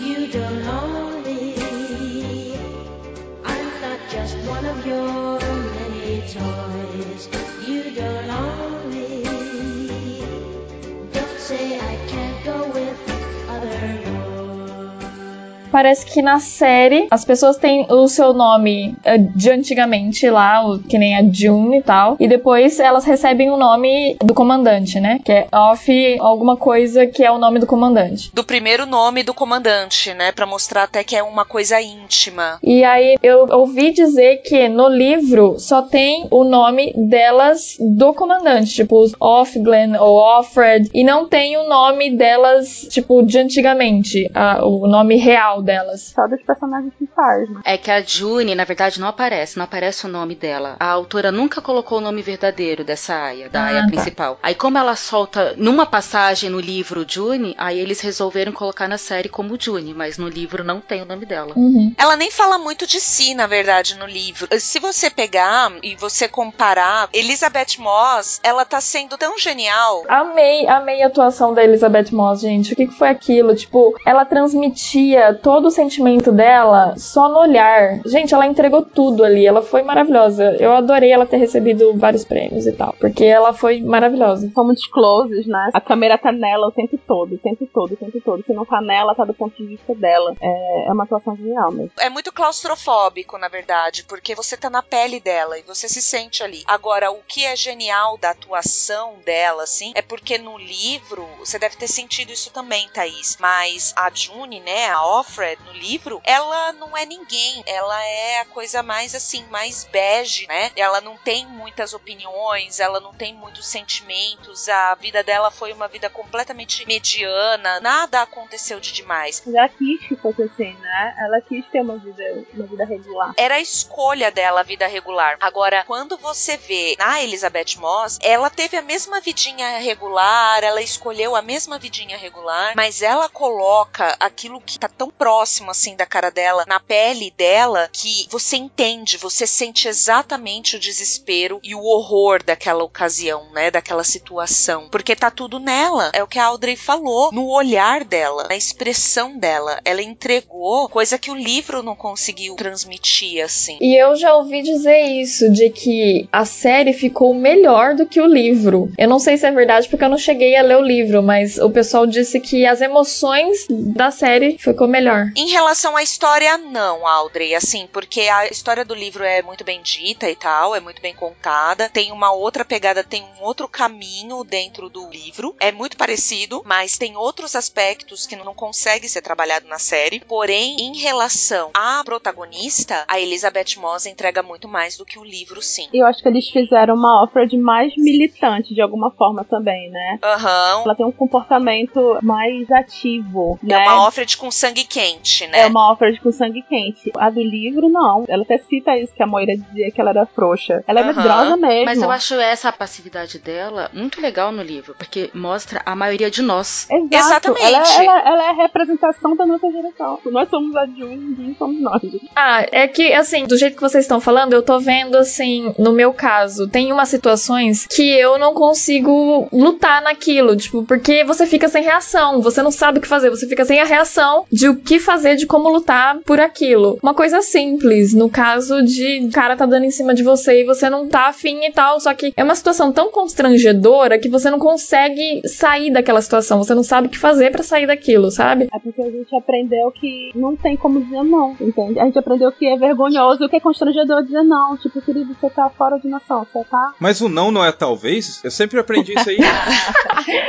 You don't know me. I'm not just one of your many toys. say I can't go without. Parece que na série as pessoas têm o seu nome eh, de antigamente lá, que nem a June e tal, e depois elas recebem o nome do comandante, né? Que é off alguma coisa que é o nome do comandante. Do primeiro nome do comandante, né? Pra mostrar até que é uma coisa íntima. E aí eu ouvi dizer que no livro só tem o nome delas do comandante, tipo os Offglen ou Offred, e não tem o nome delas, tipo, de antigamente, a- o nome real delas. Só dos personagens principais, né? É que a June, na verdade, não aparece, não aparece o nome dela. A autora nunca colocou o nome verdadeiro dessa Aya, da Ah, Aya tá. principal. Aí, como ela solta numa passagem no livro June, aí eles resolveram colocar na série como June, mas no livro não tem o nome dela. Uhum. Ela nem fala muito de si, na verdade, no livro. Se você pegar e você comparar, Elizabeth Moss, ela tá sendo tão genial. Amei, amei a atuação da Elizabeth Moss, gente. O que, que foi aquilo? Tipo, ela transmitia todo o sentimento dela só no olhar. Gente, ela entregou tudo ali. Ela foi maravilhosa. Eu adorei ela ter recebido vários prêmios e tal. Porque ela foi maravilhosa. São muitos closes, né? A câmera tá nela o tempo todo, o tempo todo, o tempo todo. Se não tá nela, tá do ponto de vista dela. É, é uma atuação genial mesmo. É muito claustrofóbico, na verdade, porque você tá na pele dela e você se sente ali. Agora, o que é genial da atuação dela, assim, é porque no livro, você deve ter sentido isso também, Thaís, mas a June, né, a No livro, ela não é ninguém. Ela é a coisa mais, assim, mais bege, né? Ela não tem muitas opiniões, ela não tem muitos sentimentos, a vida dela foi uma vida completamente mediana, nada aconteceu de demais. Ela quis que fosse assim, né? Ela quis ter uma vida, uma vida regular. era a escolha dela a vida regular. Agora, quando você vê na Elizabeth Moss, ela teve a mesma vidinha regular, ela escolheu a mesma vidinha regular, mas ela coloca aquilo que tá tão próximo assim da cara dela, na pele dela, que você entende, você sente exatamente o desespero e o horror daquela ocasião, né, daquela situação, porque tá tudo nela. É o que a Audrey falou, no olhar dela, na expressão dela. Ela entregou coisa que o livro não conseguiu transmitir assim. E eu já ouvi dizer isso, de que a série ficou melhor do que o livro. Eu não sei se é verdade porque eu não cheguei a ler o livro, mas o pessoal disse que as emoções da série ficou melhor. Em relação à história, não, Audrey, assim, porque a história do livro é muito bem dita e tal, é muito bem contada, tem uma outra pegada, tem um outro caminho dentro do livro, é muito parecido, mas tem outros aspectos que não consegue ser trabalhado na série, porém, em relação à protagonista, a Elizabeth Moss entrega muito mais do que o livro, sim. Eu acho que eles fizeram uma Offred mais militante de alguma forma também, né? Aham. Ela tem um comportamento mais ativo, É né? uma Offred com sangue quente, né? É uma Offred com sangue quente. A do livro, não. Ela até cita isso, que a Moira dizia que ela era frouxa. Ela é medrosa mesmo. Mas eu acho essa passividade dela muito legal no livro, porque mostra a maioria de nós. Exato. Exatamente. Ela, ela- ela é a representação da nossa geração. Nós somos a June, June somos nós. Ah, é que, assim, do jeito que vocês estão falando, eu tô vendo, assim, no meu caso, tem umas situações que eu não consigo lutar naquilo, tipo, porque você fica sem reação, você não sabe o que fazer, você fica sem a reação de o que fazer, de como lutar por aquilo. Uma coisa simples, no caso de o cara tá dando em cima de você e você não tá afim e tal, só que é uma situação tão constrangedora que você não consegue sair daquela situação, você não sabe o que fazer pra sair daquilo, sabe? É porque a gente aprendeu que não tem como dizer não, entende? A gente aprendeu que é vergonhoso e o que é constrangedor dizer não. Tipo, querido, você tá fora de noção, você tá. Mas o não não é talvez? Eu sempre aprendi isso aí.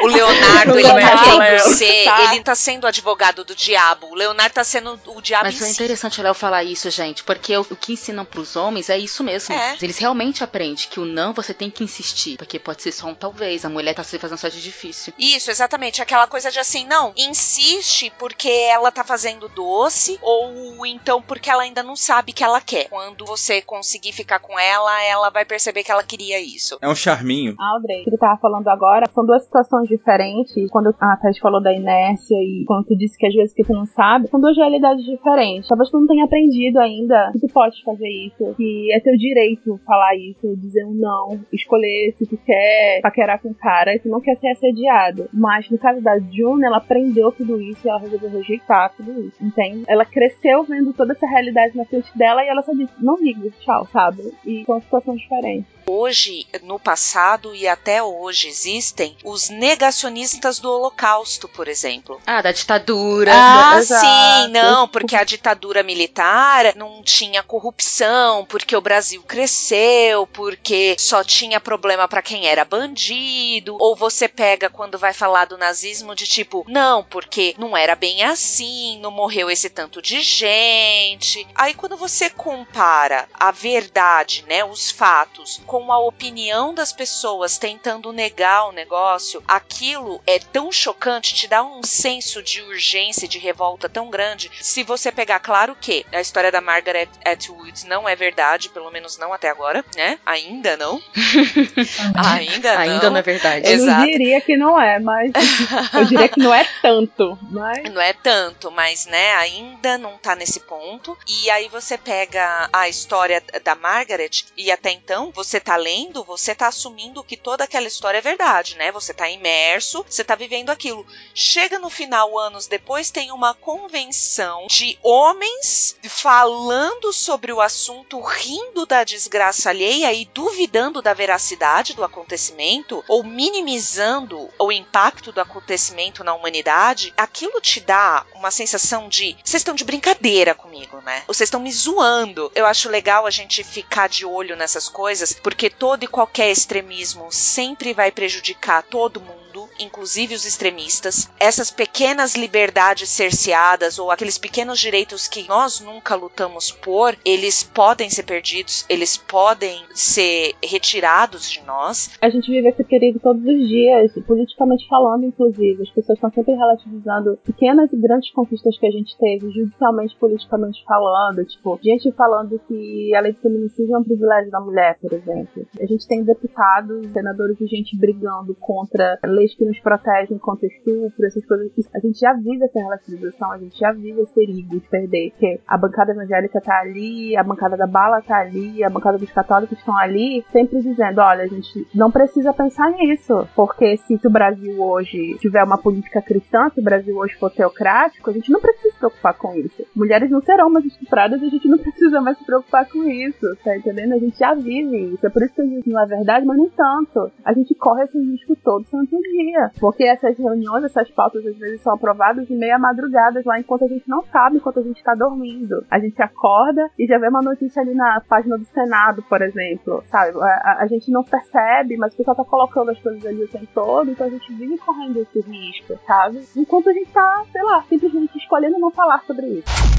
O Leonardo, O ele tá Leonardo, querendo ser, tá. ele tá sendo advogado do diabo. O Leonardo tá sendo o diabo Mas em foi si. interessante Léo falar isso, gente, porque o, o que ensinam pros homens é isso mesmo. É. Eles realmente aprendem que o não você tem que insistir, porque pode ser só um talvez. A mulher tá se fazendo só de difícil. Isso, exatamente. Aquela coisa de assim, não, insiste porque ela tá fazendo doce, ou então porque ela ainda não sabe que ela quer. Quando você conseguir ficar com ela, ela vai perceber que ela queria isso. É um charminho. Audrey, que tu tava falando agora, são duas situações diferentes. Quando a Thaís falou da inércia e quando tu disse que às vezes que tu não sabe, são duas realidades diferentes. Talvez tu não tenha aprendido ainda que tu pode fazer isso, que é teu direito falar isso, dizer um não, escolher se tu quer paquerar com o cara e tu não quer ser assediado. Mas no caso da June, ela aprendeu tudo isso e ela resolveu rejeitar tudo isso, entende? Ela cresceu vendo toda essa realidade na frente dela e ela só disse, não ligo, tchau, sabe? E são situações diferentes. Hoje, no passado e até hoje existem os negacionistas do Holocausto, por exemplo. Ah, da ditadura. Ah, Exato. sim, não, porque a ditadura militar não tinha corrupção, porque o Brasil cresceu, porque só tinha problema pra quem era bandido, ou você pega quando vai falar do nazismo de tipo, não, porque não era bem assim, não morreu esse tanto de gente. Aí quando você compara a verdade, né, os fatos, com a opinião das pessoas tentando negar o negócio, aquilo é tão chocante, te dá um senso de urgência, de revolta tão grande. Se você pegar, claro que a história da Margaret Atwood não é verdade, pelo menos não até agora, né? Ainda não. Ainda não. Ainda não é verdade. Eu não Exato. diria que não é, mas eu diria que não é tanto. Mas Não é tanto, mas né, ainda não tá nesse ponto. E aí você pega a história da Margaret e até então você tá lendo, você tá assumindo que toda aquela história é verdade, né? Você tá imerso, você tá vivendo aquilo. Chega no final, anos depois, tem uma convenção de homens falando sobre o assunto, rindo da desgraça alheia e duvidando da veracidade do acontecimento ou minimizando o impacto do acontecimento na humanidade. Aquilo te dá uma sensação de vocês estão de brincadeira comigo, né? Vocês estão me zoando. Eu acho legal a gente ficar de olho nessas coisas, porque todo e qualquer extremismo sempre vai prejudicar todo mundo, inclusive os extremistas. Essas pequenas liberdades cerceadas ou aqueles pequenos direitos que nós nunca lutamos por, eles podem ser perdidos, eles podem ser retirados de nós. a gente vive esse perigo todos os dias, politicamente falando, inclusive. As pessoas estão sempre relativizando pequenas e grandes conquistas que a gente teve, judicialmente, politicamente falando. Tipo, gente falando que a lei do feminicídio é um privilégio da mulher, por exemplo. A gente tem deputados, senadores e gente brigando contra leis que nos protegem contra estupro, essas coisas. A gente já vive essa relativização, gente já vive esse perigo de perder. Que a bancada evangélica tá ali, a bancada da bala tá ali, a bancada dos católicos estão ali, sempre dizendo: olha, a gente não precisa pensar nisso, porque se o Brasil hoje tiver uma política cristã, se o Brasil hoje for teocrático, a gente não precisa se preocupar com isso. Mulheres não serão mais estupradas a gente não precisa mais se preocupar com isso, tá entendendo? A gente já vive isso. É por isso que eu digo não é verdade, mas nem tanto. A gente corre esse risco todo santo dia. Porque essas reuniões, essas pautas, às vezes são aprovadas de meia madrugada lá, enquanto a gente não sabe, enquanto a gente tá dormindo. A gente acorda e já vê uma notícia ali na página do Senado, por exemplo, sabe? A, a- a gente não percebe, mas o pessoal tá colocando as coisas ali o tempo todo, então a gente vive correndo esse risco, sabe? Enquanto a gente tá, sei lá, simplesmente escolhendo não falar sobre isso.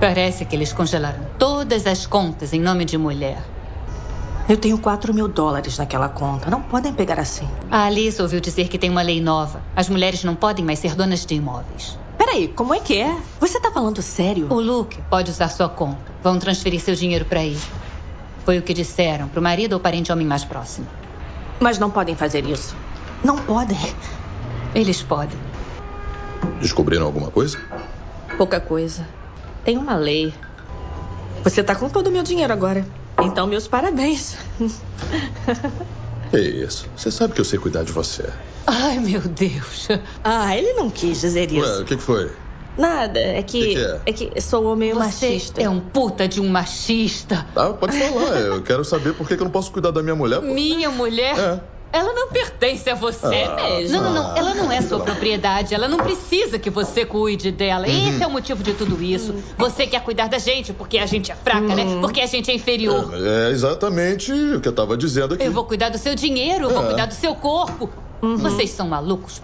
Parece que eles congelaram todas as contas em nome de mulher. Eu tenho 4 mil dólares naquela conta. Não podem pegar assim. A Alice ouviu dizer que tem uma lei nova. As mulheres não podem mais ser donas de imóveis. Peraí, como é que é? Você tá falando sério? O Luke pode usar sua conta. Vão transferir seu dinheiro para aí. Foi o que disseram pro marido ou parente homem mais próximo. Mas não podem fazer isso. Não podem. Eles podem. Descobriram alguma coisa? Pouca coisa. Tem uma lei. Você tá com todo o meu dinheiro agora. Então, meus parabéns. Que isso? Você sabe que eu sei cuidar de você. Ai, meu Deus. Ah, ele não quis dizer isso. Ué, o que que foi? Nada, é que. Que que é? é que sou meio Você machista. é um puta de um machista. Ah, pode falar. Eu quero saber por que que eu não posso cuidar da minha mulher. pô. Minha mulher? É. Ela não pertence a você Ah, mesmo. Não, não, não. ah, Ela não é sua pelo propriedade. Ela não precisa que você cuide dela. Esse é o motivo de tudo isso. Você quer cuidar da gente porque a gente é fraca, né? Porque a gente é inferior. É, é exatamente o que eu tava dizendo aqui. Eu vou cuidar do seu dinheiro, eu vou É. cuidar do seu corpo. Vocês são malucos.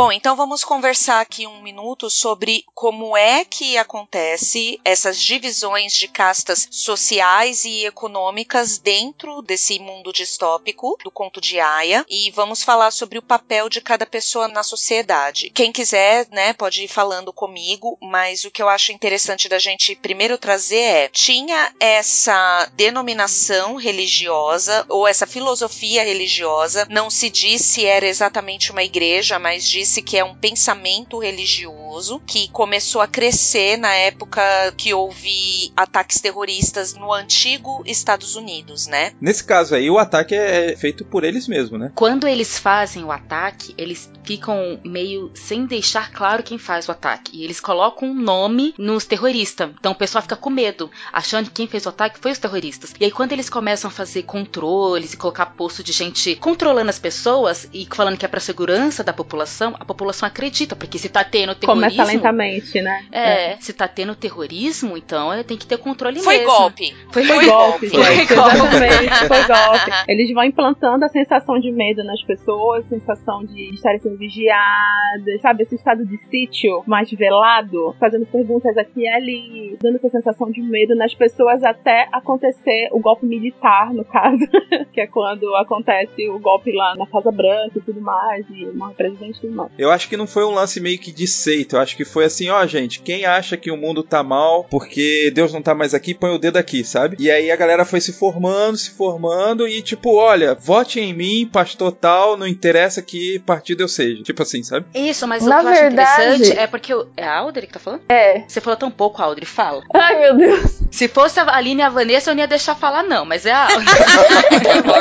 Bom, então vamos conversar aqui um minuto sobre como é que acontece essas divisões de castas sociais e econômicas dentro desse mundo distópico do conto de Aya e vamos falar sobre o papel de cada pessoa na sociedade. Quem quiser, né, pode ir falando comigo, mas o que eu acho interessante da gente primeiro trazer é tinha essa denominação religiosa ou essa filosofia religiosa, não se diz se era exatamente uma igreja, mas diz esse que é um pensamento religioso que começou a crescer na época que houve ataques terroristas no antigo Estados Unidos, né? Nesse caso aí, o ataque é feito por eles mesmos, né? Quando eles fazem o ataque, eles ficam meio sem deixar claro quem faz o ataque. E eles colocam um nome nos terroristas. Então o pessoal fica com medo, achando que quem fez o ataque foi os terroristas. E aí quando eles começam a fazer controles e colocar posto de gente controlando as pessoas e falando que é pra segurança da população, a população acredita, porque se tá tendo terrorismo... Começa lentamente, né? É, se tá tendo terrorismo, então é, tem que ter controle Foi mesmo. golpe. Foi, Foi golpe, Foi gente. golpe. Exatamente, foi golpe. Eles vão implantando a sensação de medo nas pessoas, sensação de estarem sendo vigiadas, sabe? Esse estado de sítio mais velado, fazendo perguntas aqui e ali, dando essa sensação de medo nas pessoas até acontecer o golpe militar, no caso, que é quando acontece o golpe lá na Casa Branca e tudo mais, e morre o presidente e tudo mais. Eu acho que não foi um lance meio que de seita. Eu acho que foi assim, ó, gente, quem acha que o mundo tá mal porque Deus não tá mais aqui, põe o dedo aqui, sabe? E aí a galera foi se formando, se formando e tipo, olha, vote em mim, pastor tal, não interessa que partido eu seja. Tipo assim, sabe? Isso, mas Na o que eu acho verdade- interessante é porque. o- É a Audrey que tá falando? É. Você falou tão pouco, Audrey, fala. Ai, meu Deus. Se fosse a Aline e a Vanessa, eu não ia deixar falar, não, mas é a Audrey.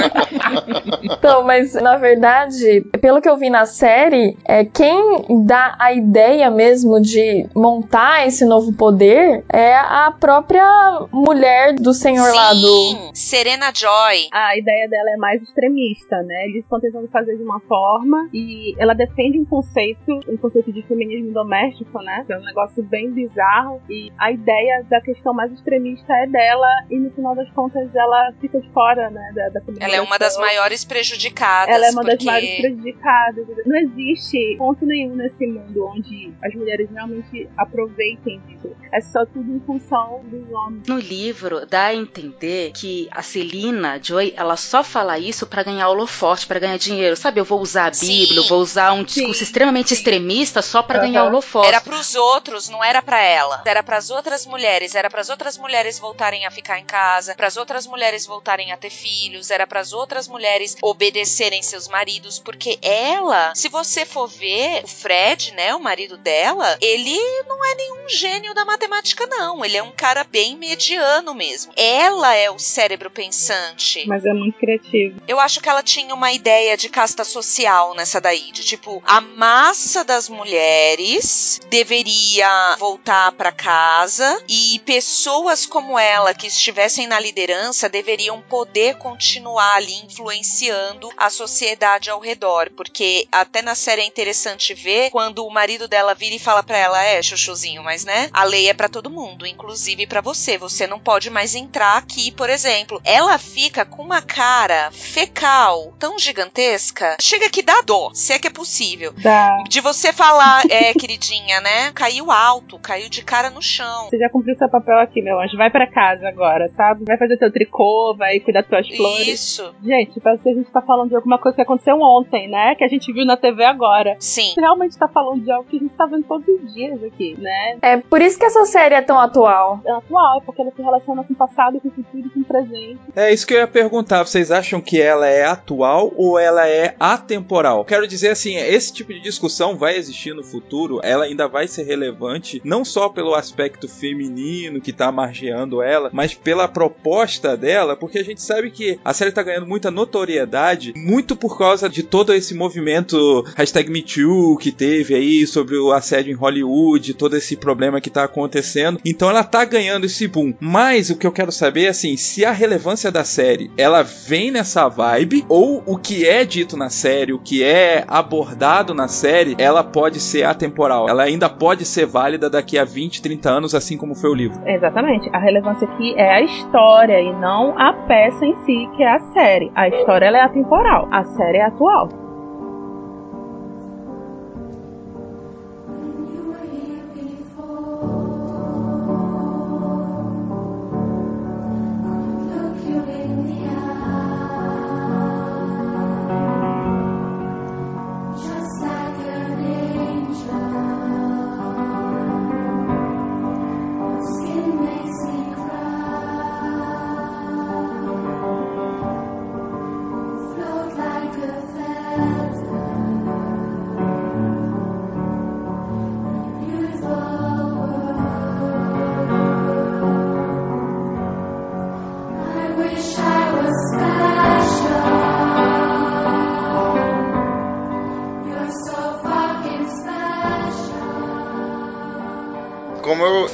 Então, mas na verdade, pelo que eu vi na série, é quem dá a ideia mesmo de montar esse novo poder é a própria mulher do senhor lá do. Sim, Serena Joy. A ideia dela é mais extremista, né? Eles estão tentando fazer de uma forma e ela defende um conceito, um conceito de feminismo doméstico, né? Que é um negócio bem bizarro. E a ideia da questão mais extremista é dela e no final das contas ela fica de fora, né? Da, da Ela é uma das maiores prejudicadas. Ela é uma das porque... maiores prejudicadas. Não existe ponto nenhum nesse mundo onde as mulheres realmente aproveitem disso. É só tudo em função dos homens. No livro, dá a entender que a Celina Joy, ela só fala isso pra ganhar holofote, pra ganhar dinheiro. Sabe, eu vou usar a Bíblia, eu vou usar um discurso extremamente extremista só pra ganhar Aham. holofote. Era pros outros, não era pra ela. Era pras outras mulheres, era pras outras mulheres voltarem a ficar em casa, pras outras mulheres voltarem a ter filhos, era pras outras mulheres obedecerem seus maridos, porque ela, se você for ver, o Fred, né, o marido dela, ele não é nenhum gênio da matemática não, ele é um cara bem mediano mesmo. Ela é o cérebro pensante. Mas é muito criativo. Eu acho que ela tinha uma ideia de casta social nessa daí, de tipo, a massa das mulheres deveria voltar pra casa e pessoas como ela que estivessem na liderança deveriam poder continuar ali influenciando a sociedade ao redor, porque até na série interessante ver quando o marido dela vira e fala pra ela, é, chuchuzinho, mas né, a lei é pra todo mundo, inclusive pra você, você não pode mais entrar aqui, por exemplo. Ela fica com uma cara fecal tão gigantesca, chega que dá dó, se é que é possível. Dá. De você falar, é, queridinha, né? Caiu alto, caiu de cara no chão. Você já cumpriu seu papel aqui, meu anjo. Vai pra casa agora, sabe? Vai fazer teu tricô, vai cuidar das tuas flores. Isso. Gente, parece que a gente tá falando de alguma coisa que aconteceu ontem, né? Que a gente viu na TV agora. Sim. A gente realmente tá falando de algo que a gente tá vendo todos os dias aqui, né? É por isso que essa série é tão atual. É atual, é porque ela se relaciona com o passado, com o futuro e com o presente. É isso que eu ia perguntar. Vocês acham que ela é atual ou ela é atemporal? Quero dizer assim, esse tipo de discussão vai existir no futuro, ela ainda vai ser relevante, não só pelo aspecto feminino que tá margeando ela, mas pela proposta dela, porque a gente sabe que a série tá ganhando muita notoriedade, muito por causa de todo esse movimento hashtag MeToo que teve aí sobre o assédio em Hollywood, todo esse problema que tá acontecendo. Então ela tá ganhando esse boom. Mas o que eu quero saber é assim, se a relevância da série, ela vem nessa vibe ou o que é dito na série, o que é abordado na série, ela pode ser atemporal. Ela ainda pode ser válida daqui a 20, 30 anos, assim como foi o livro. Exatamente. A relevância aqui é a história e não a peça em si, que é a série. A história é atemporal, a série é atual.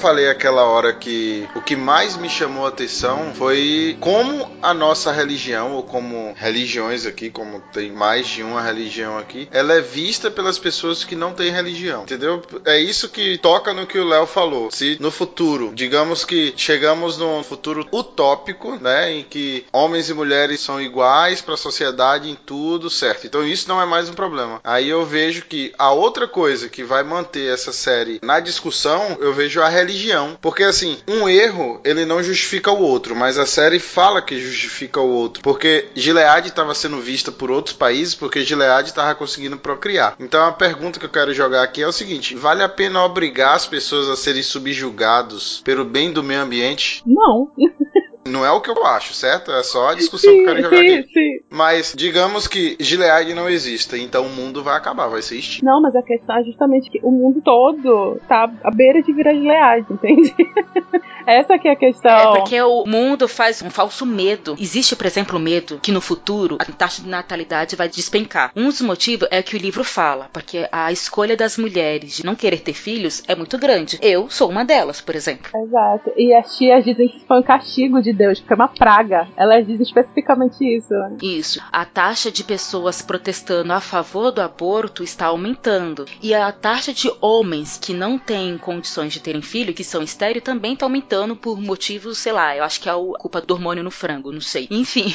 Falei aquela hora que que mais me chamou a atenção foi como a nossa religião, ou como religiões aqui, como tem mais de uma religião aqui, ela é vista pelas pessoas que não têm religião, entendeu? É isso que toca no que o Léo falou. Se no futuro, digamos que chegamos num futuro utópico, né, em que homens e mulheres são iguais para a sociedade em tudo, certo? Então isso não é mais um problema. Aí eu vejo que a outra coisa que vai manter essa série na discussão, eu vejo a religião, porque assim, um erro, ele não justifica o outro, mas a série fala que justifica o outro, porque Gilead estava sendo vista por outros países porque Gilead estava conseguindo procriar. Então a pergunta que eu quero jogar aqui é o seguinte: vale a pena obrigar as pessoas a serem subjugados pelo bem do meio ambiente? Não. Não é o que eu acho, certo? É só a discussão que eu quero jogar sim, aqui. sim. Mas digamos que Gilead não exista, então o mundo vai acabar, vai ser extinto. Não, mas a questão é justamente que o mundo todo tá à beira de virar Gilead, entende? Essa que é a questão. É porque o mundo faz um falso medo. Existe, por exemplo, o medo que no futuro a taxa de natalidade vai despencar. Um dos motivos é que o livro fala, porque a escolha das mulheres de não querer ter filhos é muito grande. Eu sou uma delas, por exemplo. Exato. E as tias dizem que isso foi um castigo de Deus, que foi uma praga. Elas dizem especificamente isso. né? Isso. A taxa de pessoas protestando a favor do aborto está aumentando. E a taxa de homens que não têm condições de terem filho, que são estéreo, também está aumentando por motivos, sei lá, eu acho que é a culpa do hormônio no frango, não sei. Enfim.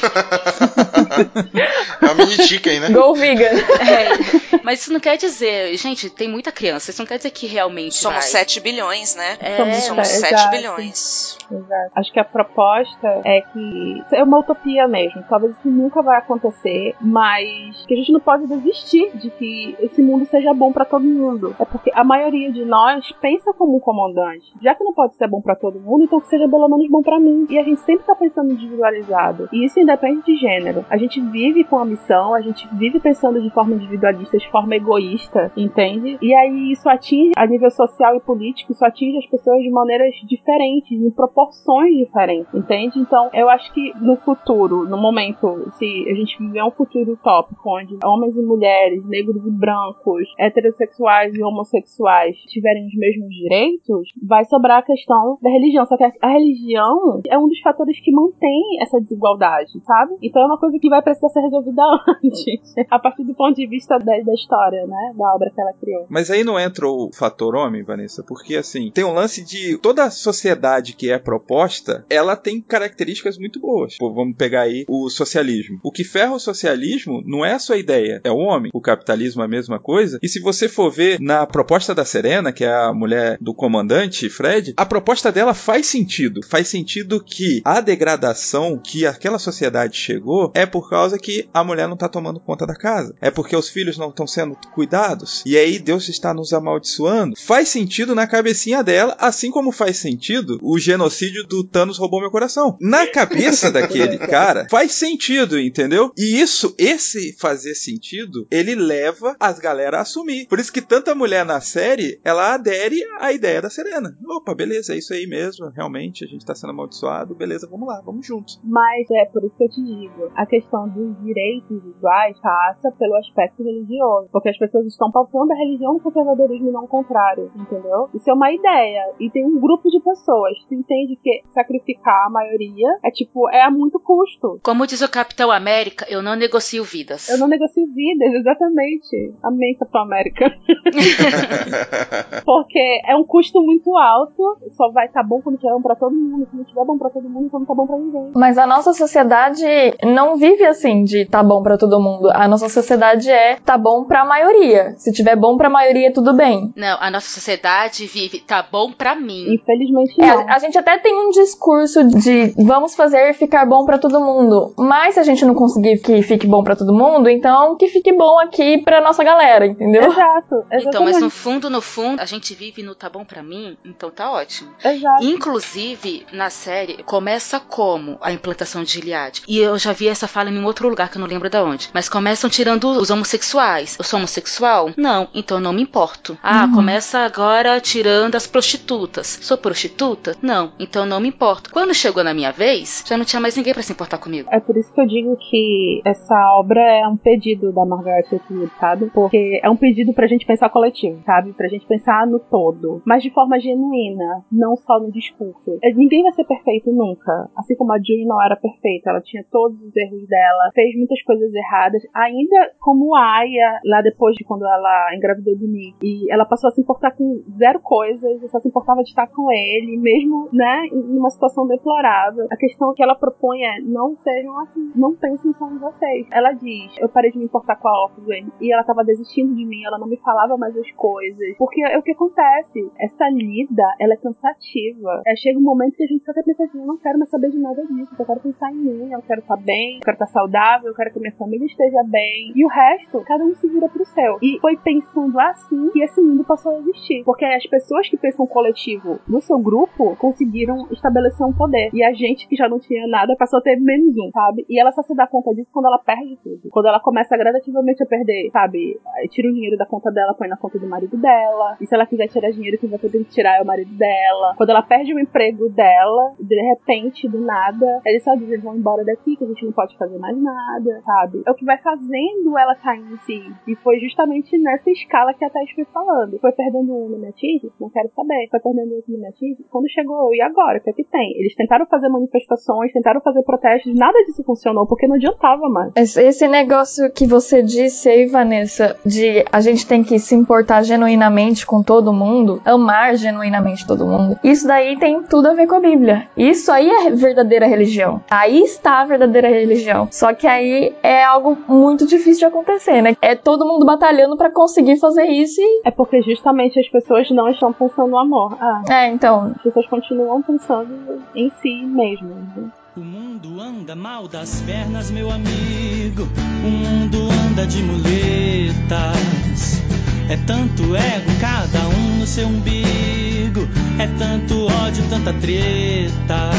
É uma mini chicken, né? Go vegan. É, mas isso não quer dizer, gente, tem muita criança, isso não quer dizer que realmente Somos vai. 7 bilhões, né? É, Somos Somos É, 7 exato. bilhões. Exato. Acho que a proposta é que é uma utopia mesmo. Talvez isso nunca vai acontecer, mas que a gente não pode desistir de que esse mundo seja bom pra todo mundo. É porque a maioria de nós pensa como um comandante. Já que não pode ser bom pra todo mundo, então que seja pelo menos bom pra mim. E a gente sempre tá pensando individualizado. E isso independe de gênero. A gente vive com a missão, a gente vive pensando de forma individualista, de forma egoísta, entende? E aí isso atinge a nível social e político, isso atinge as pessoas de maneiras diferentes, em proporções diferentes, entende? Então, eu acho que no futuro, no momento, se a gente viver um futuro utópico, onde homens e mulheres, negros e brancos, heterossexuais e homossexuais tiverem os mesmos direitos, vai sobrar a questão da religião. Só que a, a religião é um dos fatores que mantém essa desigualdade, sabe? Então é uma coisa que vai precisar ser resolvida antes, a partir do ponto de vista da, da história, né? Da obra que ela criou. Mas aí não entra o fator homem, Vanessa, porque assim, tem um lance de toda a sociedade que é proposta, ela tem características muito boas. Pô, vamos pegar aí o socialismo. O que ferra o socialismo não é a sua ideia, é o homem. O capitalismo é a mesma coisa. E se você for ver na proposta da Serena, que é a mulher do comandante Fred, a proposta dela faz sentido. Faz sentido que a degradação que aquela sociedade chegou é por causa que a mulher não tá tomando conta da casa. É porque os filhos não estão sendo cuidados. E aí Deus está nos amaldiçoando. Faz sentido na cabecinha dela, assim como faz sentido o genocídio do Thanos roubou meu coração. Na cabeça daquele cara, faz sentido, entendeu? E isso, esse fazer sentido, ele leva as galera a assumir. Por isso que tanta mulher na série, ela adere à ideia da Serena. Opa, beleza, é isso aí mesmo. Realmente, a gente tá sendo amaldiçoado. Beleza, vamos lá, vamos juntos. Mas é por isso que eu te digo, a questão dos direitos iguais passa pelo aspecto religioso. Porque as pessoas estão pautando a religião no conservadorismo e não o contrário, entendeu? Isso é uma ideia. E tem um grupo de pessoas. Tu entende que sacrificar maioria é tipo, é a muito custo. Como diz o Capitão América, eu não negocio vidas. Eu não negocio vidas, exatamente. Amém, Capitão América. Porque é um custo muito alto. Só vai estar bom quando tiver bom pra todo mundo. Se não tiver bom pra todo mundo, então não tá bom pra ninguém. Mas a nossa sociedade não vive assim de tá bom pra todo mundo. A nossa sociedade é tá bom pra maioria. Se tiver bom pra maioria, tudo bem. Não, a nossa sociedade vive, tá bom pra mim. Infelizmente É, não. a gente até tem um discurso de vamos fazer ficar bom pra todo mundo. Mas se a gente não conseguir que fique bom pra todo mundo, então que fique bom aqui pra nossa galera, entendeu? Exato, exatamente. Então, mas no fundo, no fundo, a gente vive no tá bom pra mim, então tá ótimo. Exato. Inclusive, na série, começa como a implantação de Gilead. E eu já vi essa fala em um outro lugar que eu não lembro de onde. Mas começam tirando os homossexuais. Eu sou homossexual? Não, então eu não me importo. Ah, Uhum. começa agora tirando as prostitutas. Sou prostituta? Não, então eu não me importo. Quando chegou na minha vez, já não tinha mais ninguém pra se importar comigo. É por isso que eu digo que essa obra é um pedido da Margaret Atwood, sabe? Porque é um pedido pra gente pensar coletivo, sabe? Pra gente pensar no todo, mas de forma genuína, não só no discurso. É, Ninguém vai ser perfeito nunca. Assim como a Julie não era perfeita, ela tinha todos os erros dela, fez muitas coisas erradas, ainda como a Aya, lá depois de quando ela engravidou do Nick, e ela passou a se importar com zero coisas, só se importava de estar com ele, mesmo, né, em uma situação deplorável. A questão que ela propõe é, não sejam assim, não pensem em vocês. Ela diz, eu parei de me importar com a Offway, e ela tava desistindo de mim, ela não me falava mais as coisas. Porque é o que acontece, essa lida, ela é cansativa. É, chega um momento que a gente só quer pensar assim, eu não quero mais saber de nada disso, eu quero pensar em mim, eu quero estar bem, eu quero estar saudável, eu quero que minha família esteja bem. E o resto, cada um se vira pro seu. E foi pensando assim que esse mundo passou a existir. Porque as pessoas que pensam coletivo no seu grupo conseguiram estabelecer um poder. E a gente que já não tinha nada passou a ter menos um, sabe? E ela só se dá conta disso quando ela perde tudo. Quando ela começa gradativamente a perder, sabe? Tira o dinheiro da conta dela, põe na conta do marido dela. E se ela quiser tirar dinheiro, quem vai que tirar é o marido dela. Quando ela perde o emprego dela, de repente, do nada, eles só dizem, vão embora daqui, que a gente não pode fazer mais nada, sabe? É o que vai fazendo ela cair em si. E foi justamente nessa escala que a Thais foi falando. Foi perdendo um no? Não quero saber. Foi perdendo outro no? Quando chegou e agora? O que é que tem? Eles tentaram fazer manifestações, tentaram fazer protestos, nada disso funcionou, porque não adiantava mais. Esse esse negócio que você disse aí, Vanessa, de a gente tem que se importar genuinamente com todo mundo, amar genuinamente todo mundo, isso daí tem tudo a ver com a Bíblia. Isso aí é verdadeira religião. Aí está a verdadeira religião. Só que aí é algo muito difícil de acontecer, né? É todo mundo batalhando pra conseguir fazer isso e. É porque justamente as pessoas não estão pensando no amor. Ah, É, então. as pessoas continuam pensando em si mesmas. né? O mundo anda mal das pernas, meu amigo. O mundo anda de muletas. É tanto ego, cada um no seu umbigo. É tanto ódio, tanta treta.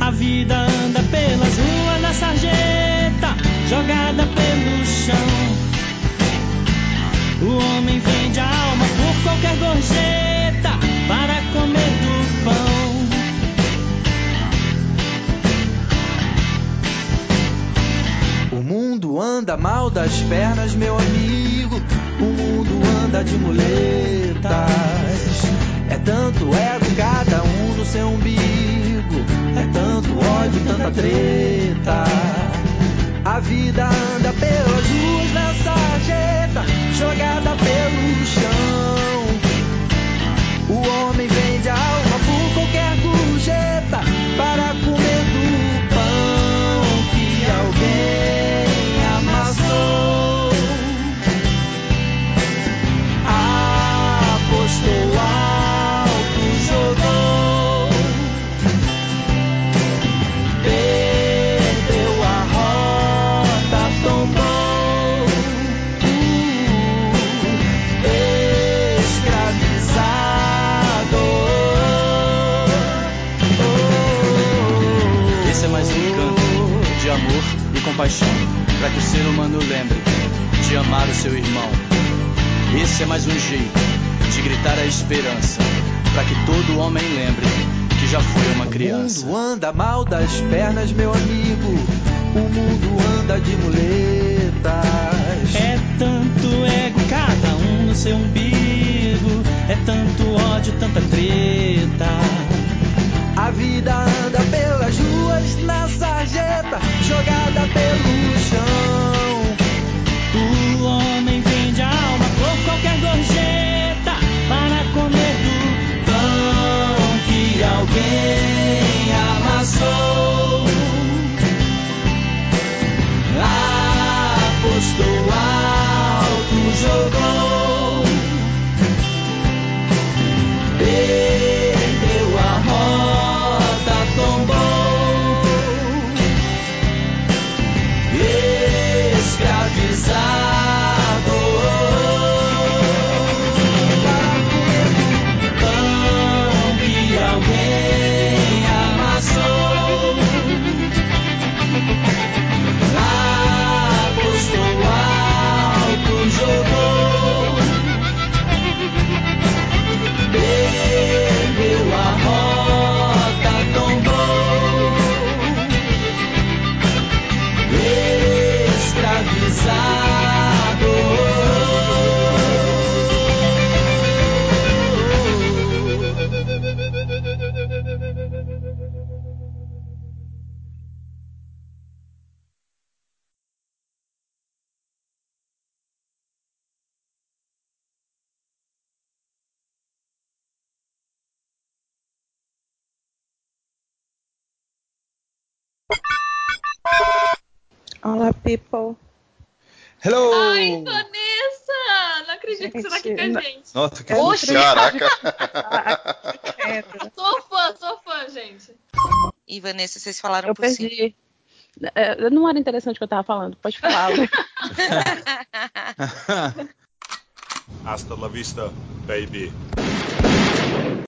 A vida anda pelas ruas da sarjeta, jogada pelo chão. O homem vende a alma por qualquer gorjeta para comer anda mal das pernas, meu amigo. O mundo anda de muletas. É tanto ego, cada um no seu umbigo. É tanto ódio, tanta treta. A vida anda pelas ruas da sarjeta, jogada pelo chão. O homem vende a compaixão, para que o ser humano lembre de amar o seu irmão. Esse é mais um jeito de gritar a esperança, para que todo homem lembre que já foi uma criança. O mundo anda mal das pernas, meu amigo. O mundo anda de muletas. É tanto ego, cada um no seu umbigo. É tanto ódio, tanta treta. A vida anda pelas ruas na sarjeta, jogada pelo chão. O homem vende a alma por qualquer gorjeta para comer do Pão que alguém people. Hello! Ai, Vanessa! Não acredito que você tá aqui com a gente. Nossa, que. Caraca! Sou fã, sou fã, gente. E Vanessa, vocês falaram Eu por cima. perdi. É, não era interessante o que eu tava falando. Pode falar. Lu. Hasta la vista, baby.